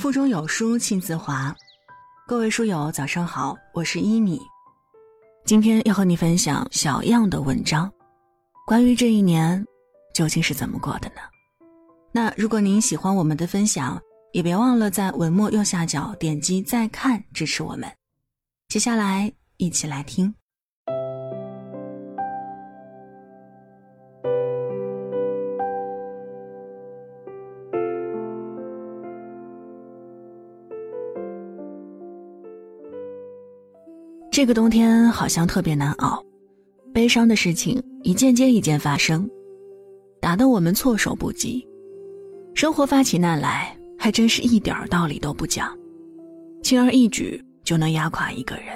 腹中有书气自华，各位书友早上好，我是一米，今天要和你分享小样的文章，关于这一年究竟是怎么过的呢？那如果您喜欢我们的分享，也别忘了在文末右下角点击再看支持我们。接下来一起来听。这个冬天好像特别难熬，悲伤的事情一件接一件发生，打得我们措手不及。生活发起难来，还真是一点道理都不讲，轻而易举就能压垮一个人。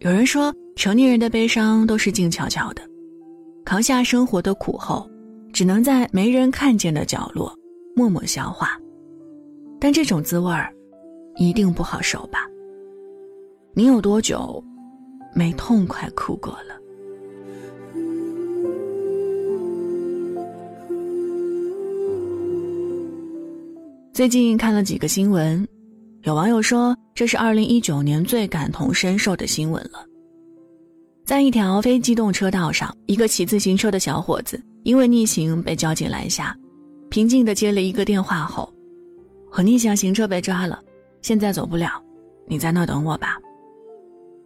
有人说，成年人的悲伤都是静悄悄的，扛下生活的苦后，只能在没人看见的角落默默消化。但这种滋味儿，一定不好受吧？你有多久没痛快哭过了？最近看了几个新闻，有网友说这是二零一九年最感同身受的新闻了。在一条非机动车道上，一个骑自行车的小伙子因为逆行被交警拦下，平静的接了一个电话后：“我逆向行车被抓了，现在走不了，你在那等我吧。”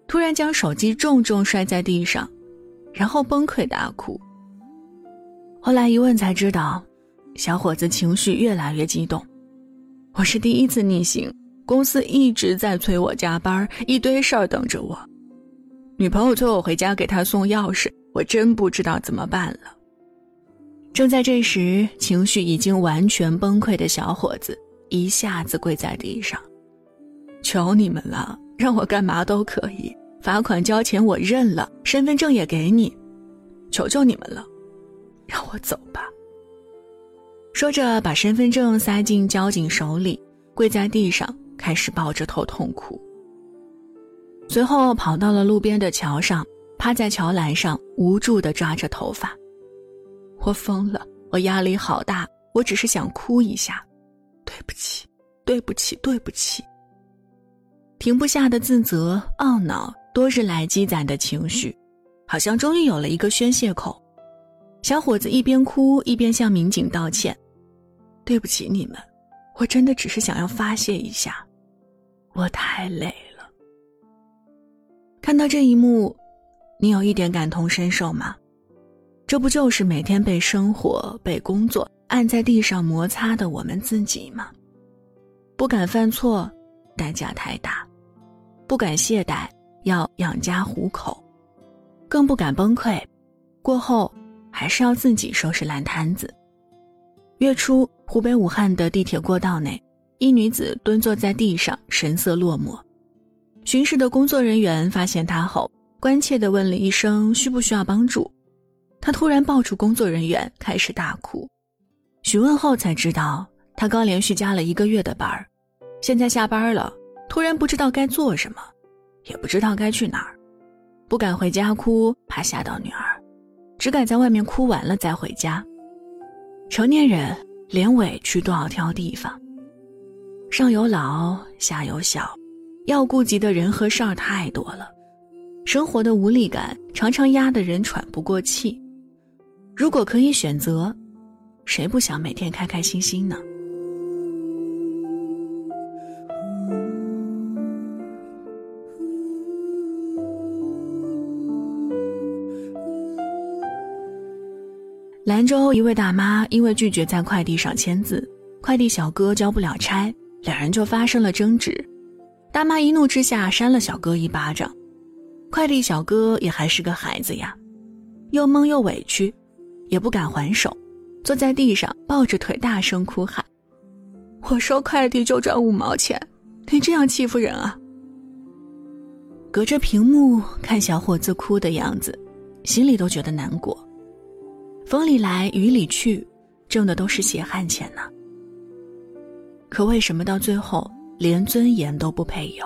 突然将手机重重摔在地上，然后崩溃大哭。后来一问才知道，小伙子情绪越来越激动。我是第一次逆行，公司一直在催我加班，一堆事儿等着我。女朋友催我回家给她送钥匙，我真不知道怎么办了。正在这时，情绪已经完全崩溃的小伙子一下子跪在地上：“求你们了！”让我干嘛都可以，罚款交钱我认了，身份证也给你，求求你们了，让我走吧。说着，把身份证塞进交警手里，跪在地上开始抱着头痛哭。随后跑到了路边的桥上，趴在桥栏上无助地抓着头发。我疯了，我压力好大，我只是想哭一下，对不起，对不起，对不起。停不下的自责、懊恼，多日来积攒的情绪，好像终于有了一个宣泄口。小伙子一边哭一边向民警道歉：“对不起你们，我真的只是想要发泄一下，我太累了。”看到这一幕，你有一点感同身受吗？这不就是每天被生活、被工作按在地上摩擦的我们自己吗？不敢犯错，代价太大。不敢懈怠，要养家糊口，更不敢崩溃，过后还是要自己收拾烂摊子。月初，湖北武汉的地铁过道内，一女子蹲坐在地上，神色落寞。巡视的工作人员发现她后，关切地问了一声：“需不需要帮助？”她突然抱住工作人员，开始大哭。询问后才知道，她刚连续加了一个月的班儿，现在下班了。突然不知道该做什么，也不知道该去哪儿，不敢回家哭，怕吓到女儿，只敢在外面哭完了再回家。成年人连委屈都要挑地方，上有老下有小，要顾及的人和事儿太多了，生活的无力感常常压得人喘不过气。如果可以选择，谁不想每天开开心心呢？兰州一位大妈因为拒绝在快递上签字，快递小哥交不了差，两人就发生了争执。大妈一怒之下扇了小哥一巴掌，快递小哥也还是个孩子呀，又懵又委屈，也不敢还手，坐在地上抱着腿大声哭喊：“我收快递就赚五毛钱，你这样欺负人啊！”隔着屏幕看小伙子哭的样子，心里都觉得难过。风里来雨里去，挣的都是血汗钱呢。可为什么到最后连尊严都不配有？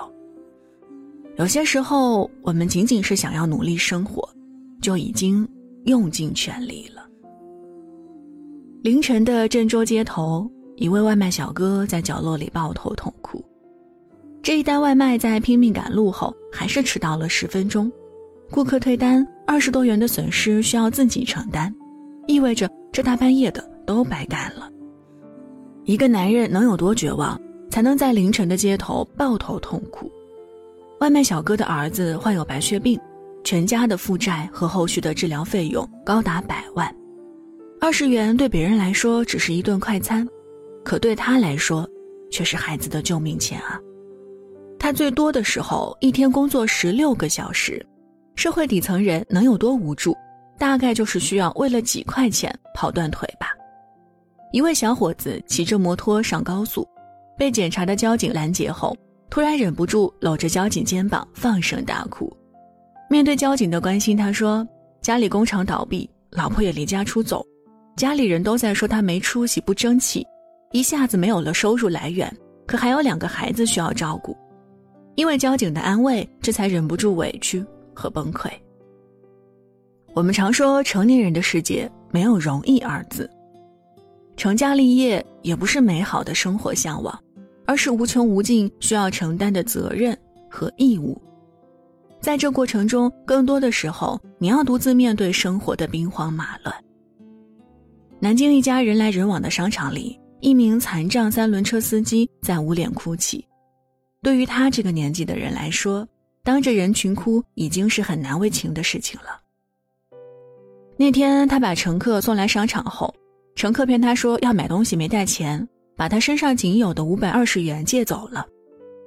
有些时候，我们仅仅是想要努力生活，就已经用尽全力了。凌晨的郑州街头，一位外卖小哥在角落里抱头痛哭。这一单外卖在拼命赶路后，还是迟到了十分钟。顾客退单，二十多元的损失需要自己承担，意味着这大半夜的都白干了。一个男人能有多绝望，才能在凌晨的街头抱头痛哭？外卖小哥的儿子患有白血病，全家的负债和后续的治疗费用高达百万。二十元对别人来说只是一顿快餐，可对他来说，却是孩子的救命钱啊！他最多的时候一天工作十六个小时。社会底层人能有多无助？大概就是需要为了几块钱跑断腿吧。一位小伙子骑着摩托上高速，被检查的交警拦截后，突然忍不住搂着交警肩膀放声大哭。面对交警的关心，他说：“家里工厂倒闭，老婆也离家出走，家里人都在说他没出息、不争气，一下子没有了收入来源，可还有两个孩子需要照顾。”因为交警的安慰，这才忍不住委屈。和崩溃。我们常说，成年人的世界没有容易二字，成家立业也不是美好的生活向往，而是无穷无尽需要承担的责任和义务。在这过程中，更多的时候，你要独自面对生活的兵荒马乱。南京一家人来人往的商场里，一名残障三轮车司机在捂脸哭泣。对于他这个年纪的人来说，当着人群哭已经是很难为情的事情了。那天他把乘客送来商场后，乘客骗他说要买东西没带钱，把他身上仅有的五百二十元借走了，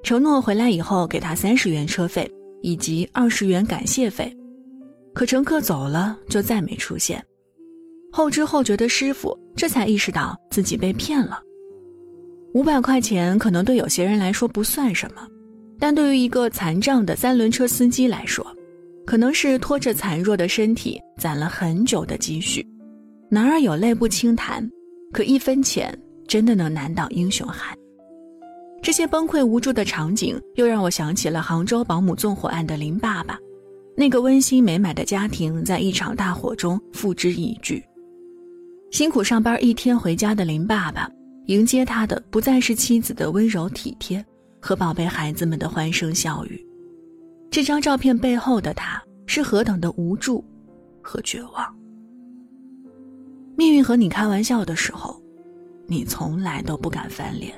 承诺回来以后给他三十元车费以及二十元感谢费。可乘客走了就再没出现。后知后觉的师傅这才意识到自己被骗了。五百块钱可能对有些人来说不算什么。但对于一个残障的三轮车司机来说，可能是拖着残弱的身体攒了很久的积蓄。男儿有泪不轻弹，可一分钱真的能难倒英雄汉。这些崩溃无助的场景，又让我想起了杭州保姆纵火案的林爸爸，那个温馨美满的家庭在一场大火中付之一炬。辛苦上班一天回家的林爸爸，迎接他的不再是妻子的温柔体贴。和宝贝孩子们的欢声笑语，这张照片背后的他是何等的无助和绝望。命运和你开玩笑的时候，你从来都不敢翻脸。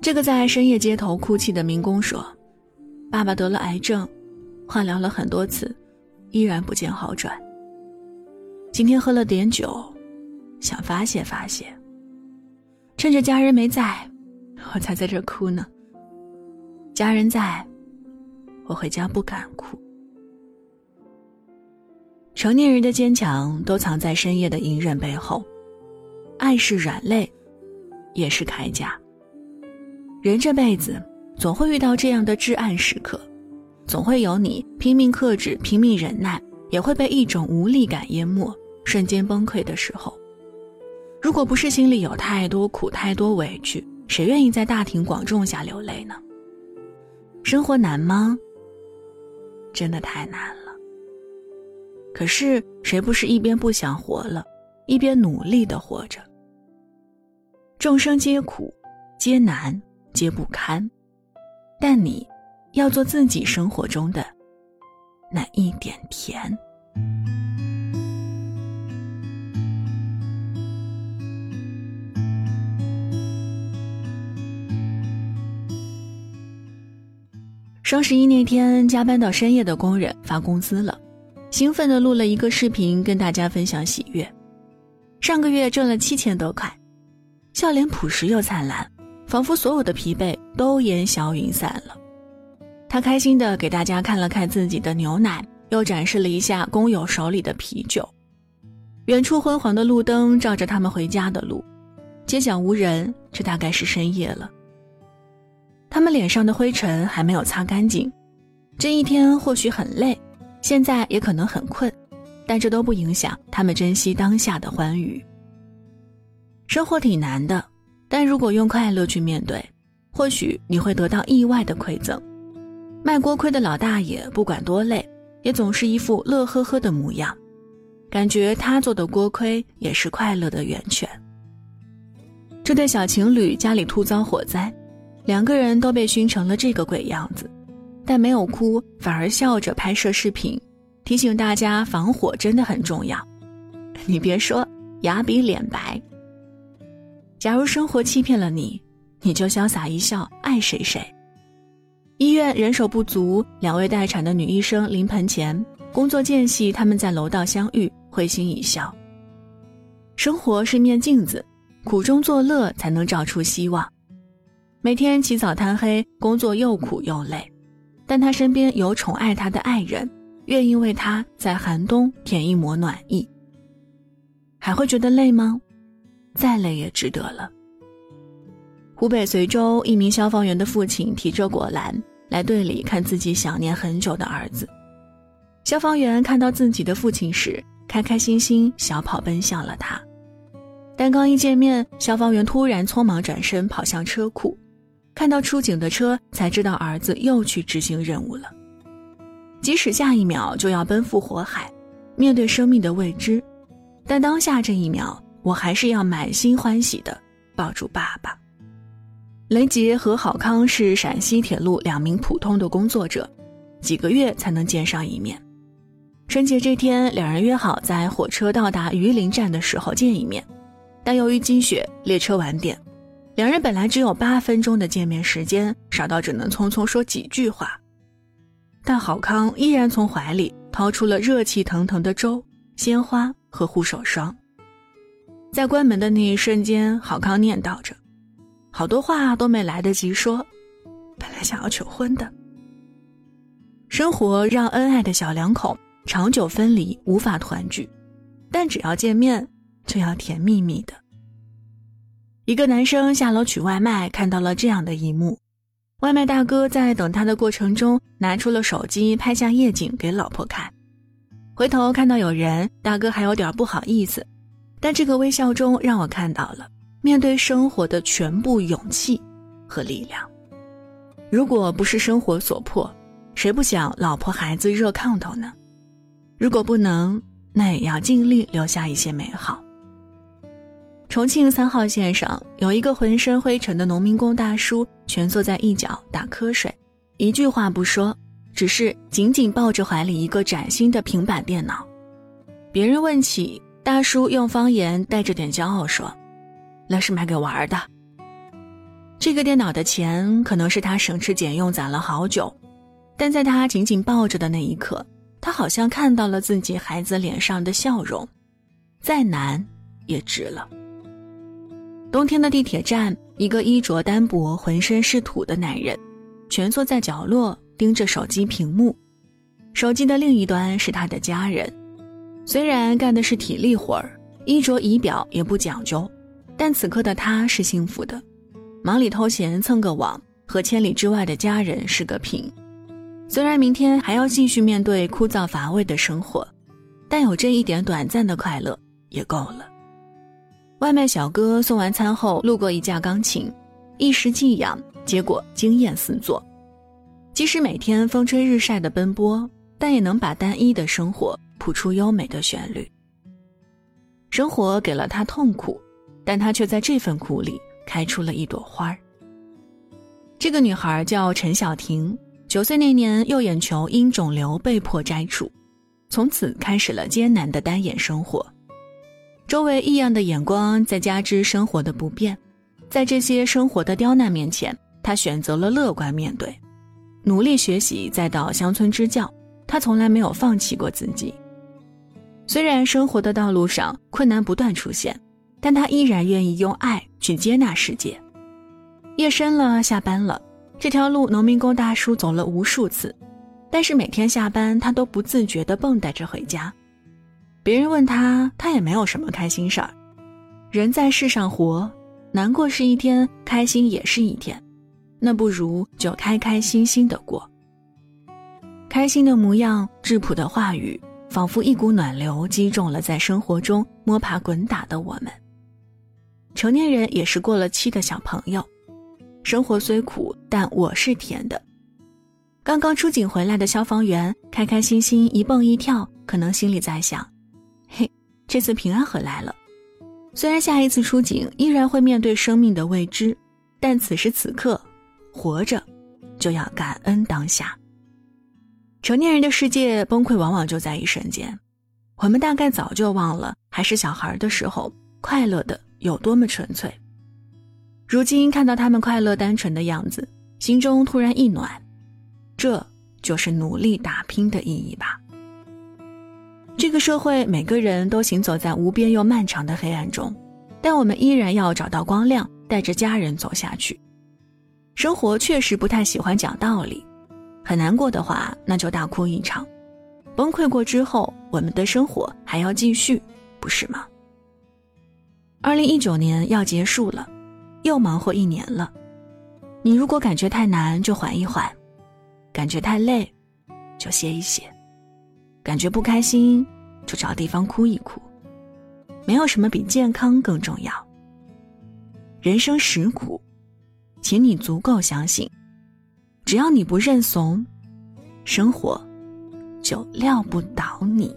这个在深夜街头哭泣的民工说：“爸爸得了癌症，化疗了很多次，依然不见好转。今天喝了点酒，想发泄发泄，趁着家人没在。”我才在这哭呢。家人在，我回家不敢哭。成年人的坚强都藏在深夜的隐忍背后，爱是软肋，也是铠甲。人这辈子总会遇到这样的至暗时刻，总会有你拼命克制、拼命忍耐，也会被一种无力感淹没，瞬间崩溃的时候。如果不是心里有太多苦、太多委屈。谁愿意在大庭广众下流泪呢？生活难吗？真的太难了。可是谁不是一边不想活了，一边努力的活着？众生皆苦，皆难，皆不堪，但你，要做自己生活中的那一点甜。双十一那天，加班到深夜的工人发工资了，兴奋地录了一个视频跟大家分享喜悦。上个月挣了七千多块，笑脸朴实又灿烂，仿佛所有的疲惫都烟消云散了。他开心地给大家看了看自己的牛奶，又展示了一下工友手里的啤酒。远处昏黄的路灯照着他们回家的路，街角无人，这大概是深夜了。他们脸上的灰尘还没有擦干净，这一天或许很累，现在也可能很困，但这都不影响他们珍惜当下的欢愉。生活挺难的，但如果用快乐去面对，或许你会得到意外的馈赠。卖锅盔的老大爷不管多累，也总是一副乐呵呵的模样，感觉他做的锅盔也是快乐的源泉。这对小情侣家里突遭火灾，两个人都被熏成了这个鬼样子，但没有哭，反而笑着拍摄视频，提醒大家防火真的很重要。你别说，牙比脸白。假如生活欺骗了你，你就潇洒一笑，爱谁谁。医院人手不足，两位待产的女医生临盆前，工作间隙，他们在楼道相遇，会心一笑。生活是面镜子，苦中作乐才能照出希望。每天起早贪黑，工作又苦又累，但他身边有宠爱他的爱人，愿意为他在寒冬添一抹暖意。还会觉得累吗？再累也值得了。湖北随州一名消防员的父亲提着果篮来队里看自己想念很久的儿子。消防员看到自己的父亲时，开开心心小跑奔向了他。但刚一见面，消防员突然匆忙转身跑向车库，看到出警的车，才知道儿子又去执行任务了。即使下一秒就要奔赴火海，面对生命的未知，但当下这一秒，我还是要满心欢喜的抱住爸爸。雷杰和郝康是陕西铁路两名普通的工作者，几个月才能见上一面。春节这天，两人约好在火车到达榆林站的时候见一面，但由于积雪，列车晚点，两人本来只有八分钟的见面时间，少到只能匆匆说几句话。但郝康依然从怀里掏出了热气腾腾的粥、鲜花和护手霜。在关门的那一瞬间，郝康念叨着。好多话都没来得及说，本来想要求婚的。生活让恩爱的小两口长久分离，无法团聚，但只要见面，就要甜蜜蜜的。一个男生下楼取外卖，看到了这样的一幕：外卖大哥在等他的过程中，拿出了手机拍下夜景给老婆看。回头看到有人，大哥还有点不好意思，但这个微笑中让我看到了。面对生活的全部勇气和力量，如果不是生活所迫，谁不想老婆孩子热炕头呢？如果不能，那也要尽力留下一些美好。重庆三号线上有一个浑身灰尘的农民工大叔，蜷缩在一角打瞌睡，一句话不说，只是紧紧抱着怀里一个崭新的平板电脑。别人问起，大叔用方言带着点骄傲说。那是买给玩的。这个电脑的钱可能是他省吃俭用攒了好久，但在他紧紧抱着的那一刻，他好像看到了自己孩子脸上的笑容，再难也值了。冬天的地铁站，一个衣着单薄、浑身是土的男人，蜷缩在角落，盯着手机屏幕。手机的另一端是他的家人，虽然干的是体力活儿，衣着仪表也不讲究。但此刻的他是幸福的，忙里偷闲蹭个网，和千里之外的家人视个频。虽然明天还要继续面对枯燥乏味的生活，但有这一点短暂的快乐也够了。外卖小哥送完餐后，路过一架钢琴，一时寄养，结果惊艳四座。即使每天风吹日晒的奔波，但也能把单一的生活谱出优美的旋律。生活给了他痛苦。但他却在这份苦里开出了一朵花儿。这个女孩叫陈晓婷，九岁那年右眼球因肿瘤被迫摘除，从此开始了艰难的单眼生活。周围异样的眼光，再加之生活的不便，在这些生活的刁难面前，他选择了乐观面对，努力学习，再到乡村支教。他从来没有放弃过自己。虽然生活的道路上困难不断出现。但他依然愿意用爱去接纳世界。夜深了，下班了，这条路农民工大叔走了无数次，但是每天下班他都不自觉地蹦跶着回家。别人问他，他也没有什么开心事儿。人在世上活，难过是一天，开心也是一天，那不如就开开心心的过。开心的模样，质朴的话语，仿佛一股暖流击中了在生活中摸爬滚打的我们。成年人也是过了期的小朋友，生活虽苦，但我是甜的。刚刚出警回来的消防员开开心心一蹦一跳，可能心里在想：“，这次平安回来了。”虽然下一次出警依然会面对生命的未知，但此时此刻，活着就要感恩当下。成年人的世界崩溃往往就在一瞬间，我们大概早就忘了还是小孩的时候快乐的有多么纯粹。如今看到他们快乐单纯的样子，心中突然一暖，这就是努力打拼的意义吧。这个社会每个人都行走在无边又漫长的黑暗中，但我们依然要找到光亮，带着家人走下去。生活确实不太喜欢讲道理。很难过的话，那就大哭一场。崩溃过之后，我们的生活还要继续，不是吗？二零一九年要结束了，又忙活一年了。你如果感觉太难，就缓一缓；感觉太累，就歇一歇；感觉不开心，就找地方哭一哭。没有什么比健康更重要。人生实苦，请你足够相信。只要你不认怂，生活就撂不倒你。